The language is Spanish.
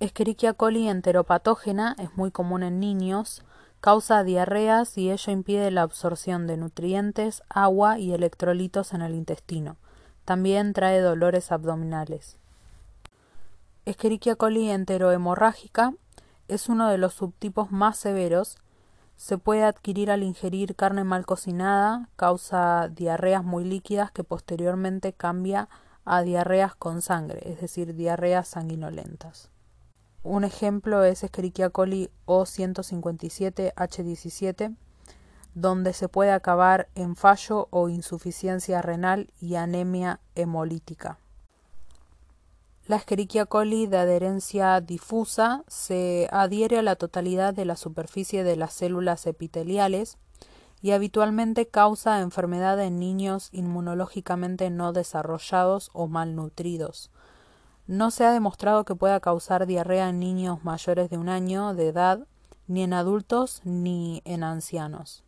Escherichia coli enteropatógena es muy común en niños, causa diarreas y ello impide la absorción de nutrientes, agua y electrolitos en el intestino. También trae dolores abdominales. Escherichia coli enterohemorrágica es uno de los subtipos más severos. Se puede adquirir al ingerir carne mal cocinada, causa diarreas muy líquidas que posteriormente cambia a diarreas con sangre, es decir, diarreas sanguinolentas. Un ejemplo es Escherichia coli O157H17, donde se puede acabar en fallo o insuficiencia renal y anemia hemolítica. La Escherichia coli de adherencia difusa se adhiere a la totalidad de la superficie de las células epiteliales y habitualmente causa enfermedad en niños inmunológicamente no desarrollados o malnutridos, no se ha demostrado que pueda causar diarrea en niños mayores de un año de edad, ni en adultos ni en ancianos.